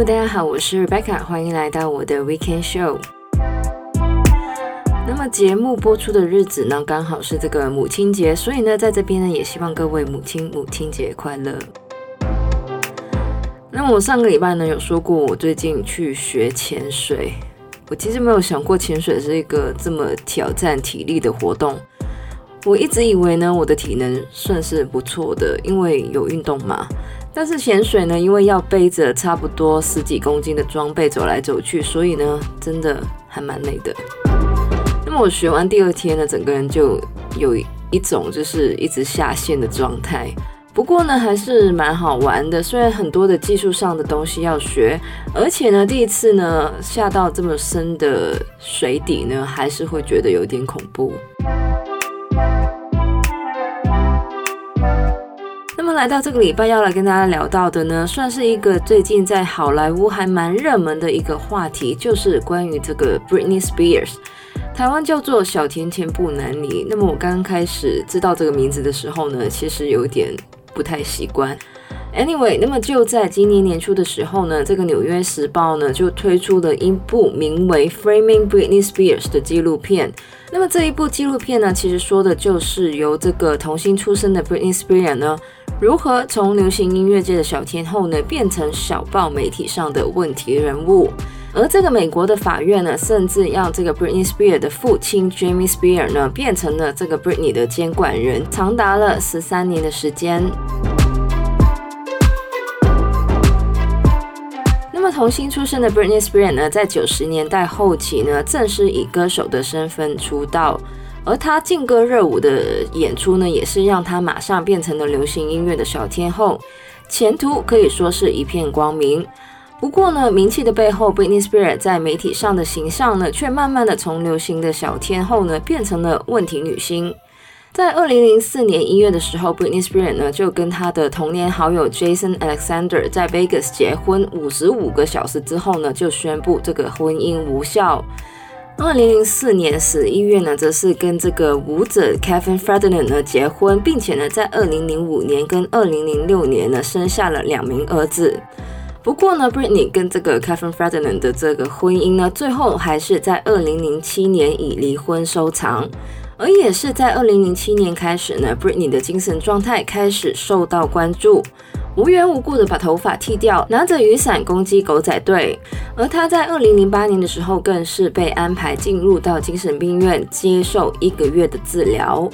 大家好，我是 Rebecca，欢迎来到我的 Weekend Show。那么节目播出的日子呢，刚好是这个母亲节，所以呢，在这边呢，也希望各位母亲母亲节快乐。那么我上个礼拜呢，有说过我最近去学潜水，我其实没有想过潜水是一个这么挑战体力的活动。我一直以为呢，我的体能算是不错的，因为有运动嘛。但是潜水呢，因为要背着差不多十几公斤的装备走来走去，所以呢，真的还蛮累的。那么我学完第二天呢，整个人就有一种就是一直下线的状态。不过呢，还是蛮好玩的。虽然很多的技术上的东西要学，而且呢，第一次呢下到这么深的水底呢，还是会觉得有点恐怖。来到这个礼拜要来跟大家聊到的呢，算是一个最近在好莱坞还蛮热门的一个话题，就是关于这个 Britney Spears，台湾叫做小甜甜布兰妮。那么我刚刚开始知道这个名字的时候呢，其实有点不太习惯。Anyway，那么就在今年年初的时候呢，这个《纽约时报》呢就推出了一部名为《Framing Britney Spears》的纪录片。那么这一部纪录片呢，其实说的就是由这个童星出身的 Britney Spears 呢，如何从流行音乐界的小天后呢，变成小报媒体上的问题人物。而这个美国的法院呢，甚至让这个 Britney Spears 的父亲 Jamie Spears 呢，变成了这个 Britney 的监管人，长达了十三年的时间。童星出身的 Britney Spears 呢，在九十年代后期呢，正式以歌手的身份出道，而她劲歌热舞的演出呢，也是让她马上变成了流行音乐的小天后，前途可以说是一片光明。不过呢，名气的背后，Britney Spears 在媒体上的形象呢，却慢慢的从流行的小天后呢，变成了问题女星。在二零零四年一月的时候，Britney Spears 呢就跟她的童年好友 Jason Alexander 在 Vegas 结婚，五十五个小时之后呢就宣布这个婚姻无效。二零零四年十一月呢，则是跟这个舞者 Kevin Fredlund 呢结婚，并且呢在二零零五年跟二零零六年呢生下了两名儿子。不过呢，Britney 跟这个 Kevin Fredlund 的这个婚姻呢，最后还是在二零零七年以离婚收场。而也是在二零零七年开始呢，Britney 的精神状态开始受到关注，无缘无故的把头发剃掉，拿着雨伞攻击狗仔队。而他在二零零八年的时候，更是被安排进入到精神病院接受一个月的治疗。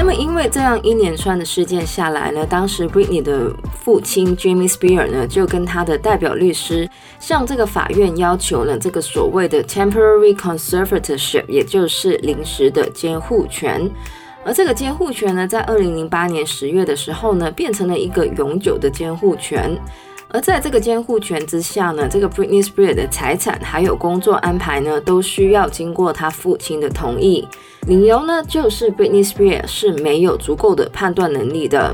那么因为这样一连串的事件下来呢，当时 Britney 的父亲 Jamie Spears 呢，就跟他的代表律师向这个法院要求了这个所谓的 temporary conservatorship，也就是临时的监护权。而这个监护权呢，在二零零八年十月的时候呢，变成了一个永久的监护权。而在这个监护权之下呢，这个 Britney Spears 的财产还有工作安排呢，都需要经过他父亲的同意。理由呢，就是 Britney Spears 是没有足够的判断能力的。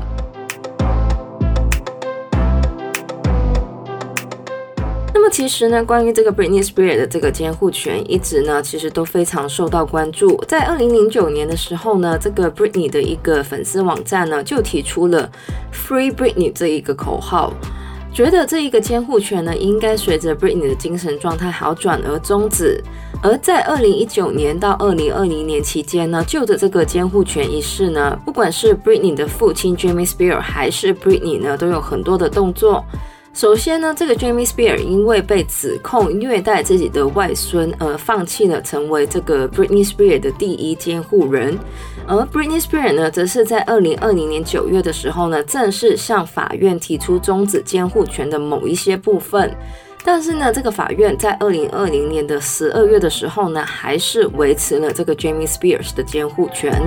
那么其实呢，关于这个 Britney Spears 的这个监护权，一直呢其实都非常受到关注。在二零零九年的时候呢，这个 Britney 的一个粉丝网站呢，就提出了 Free Britney 这一个口号。觉得这一个监护权呢，应该随着 Britney 的精神状态好转而终止。而在二零一九年到二零二零年期间呢，就着这个监护权一事呢，不管是 Britney 的父亲 Jamie Spears 还是 Britney 呢，都有很多的动作。首先呢，这个 Jamie Spear 因为被指控虐待自己的外孙而放弃了成为这个 Britney Spear 的第一监护人，而 Britney Spears 呢，则是在二零二零年九月的时候呢，正式向法院提出终止监护权的某一些部分，但是呢，这个法院在二零二零年的十二月的时候呢，还是维持了这个 Jamie Spears 的监护权。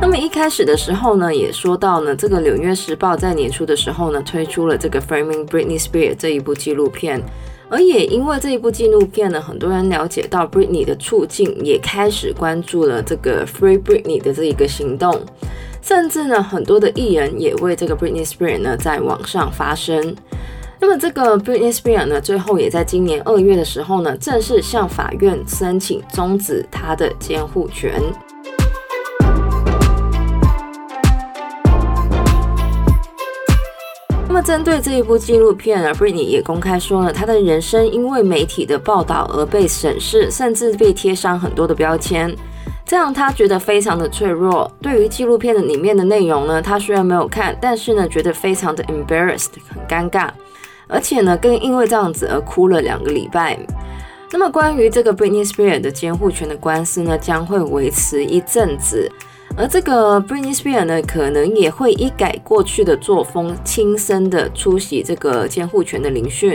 那么一开始的时候呢，也说到呢，这个《纽约时报》在年初的时候呢，推出了这个《Framing Britney Spears》这一部纪录片，而也因为这一部纪录片呢，很多人了解到 Britney 的处境，也开始关注了这个 Free Britney 的这一个行动，甚至呢，很多的艺人也为这个 Britney Spears 呢在网上发声。那么这个 Britney Spears 呢，最后也在今年二月的时候呢，正式向法院申请终止她的监护权。么针对这一部纪录片呢，Britney 也公开说了，她的人生因为媒体的报道而被审视，甚至被贴上很多的标签。这样他觉得非常的脆弱。对于纪录片的里面的内容呢，他虽然没有看，但是呢，觉得非常的 embarrassed，很尴尬，而且呢，更因为这样子而哭了两个礼拜。那么关于这个 Britney Spears 的监护权的官司呢，将会维持一阵子，而这个 Britney Spears 呢，可能也会一改过去的作风，亲身的出席这个监护权的聆讯。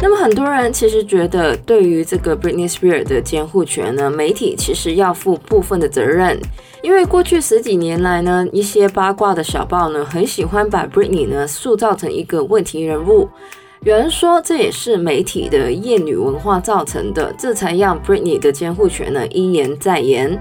那么很多人其实觉得，对于这个 Britney Spears 的监护权呢，媒体其实要负部分的责任，因为过去十几年来呢，一些八卦的小报呢，很喜欢把 Britney 呢塑造成一个问题人物，有人说这也是媒体的厌女文化造成的，这才让 Britney 的监护权呢一延再延。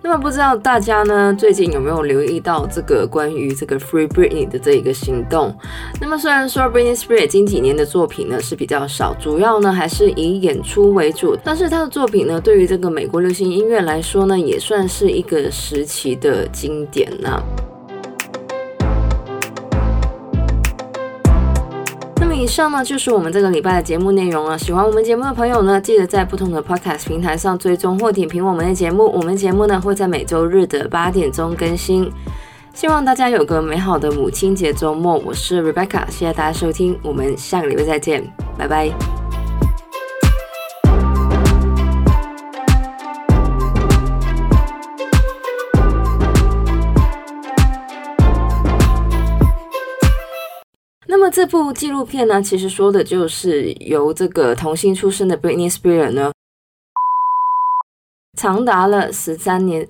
那么不知道大家呢，最近有没有留意到这个关于这个 Free Britney 的这一个行动？那么虽然说 Britney Spears 近几年的作品呢是比较少，主要呢还是以演出为主，但是她的作品呢对于这个美国流行音乐来说呢也算是一个时期的经典呐、以上呢就是我们这个礼拜的节目内容了。喜欢我们节目的朋友呢，记得在不同的 Podcast 平台上追踪或点评我们的节目。我们节目呢会在每周日的八点钟更新。希望大家有个美好的母亲节周末。我是 Rebecca，谢谢大家收听，我们下个礼拜再见，拜拜。这部纪录片呢，其实说的就是由这个童星出身的 Britney Spears 呢，长达了十三年，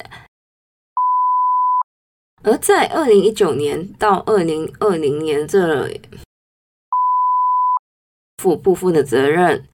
而在二零一九年到二零二零年这负不负的责任。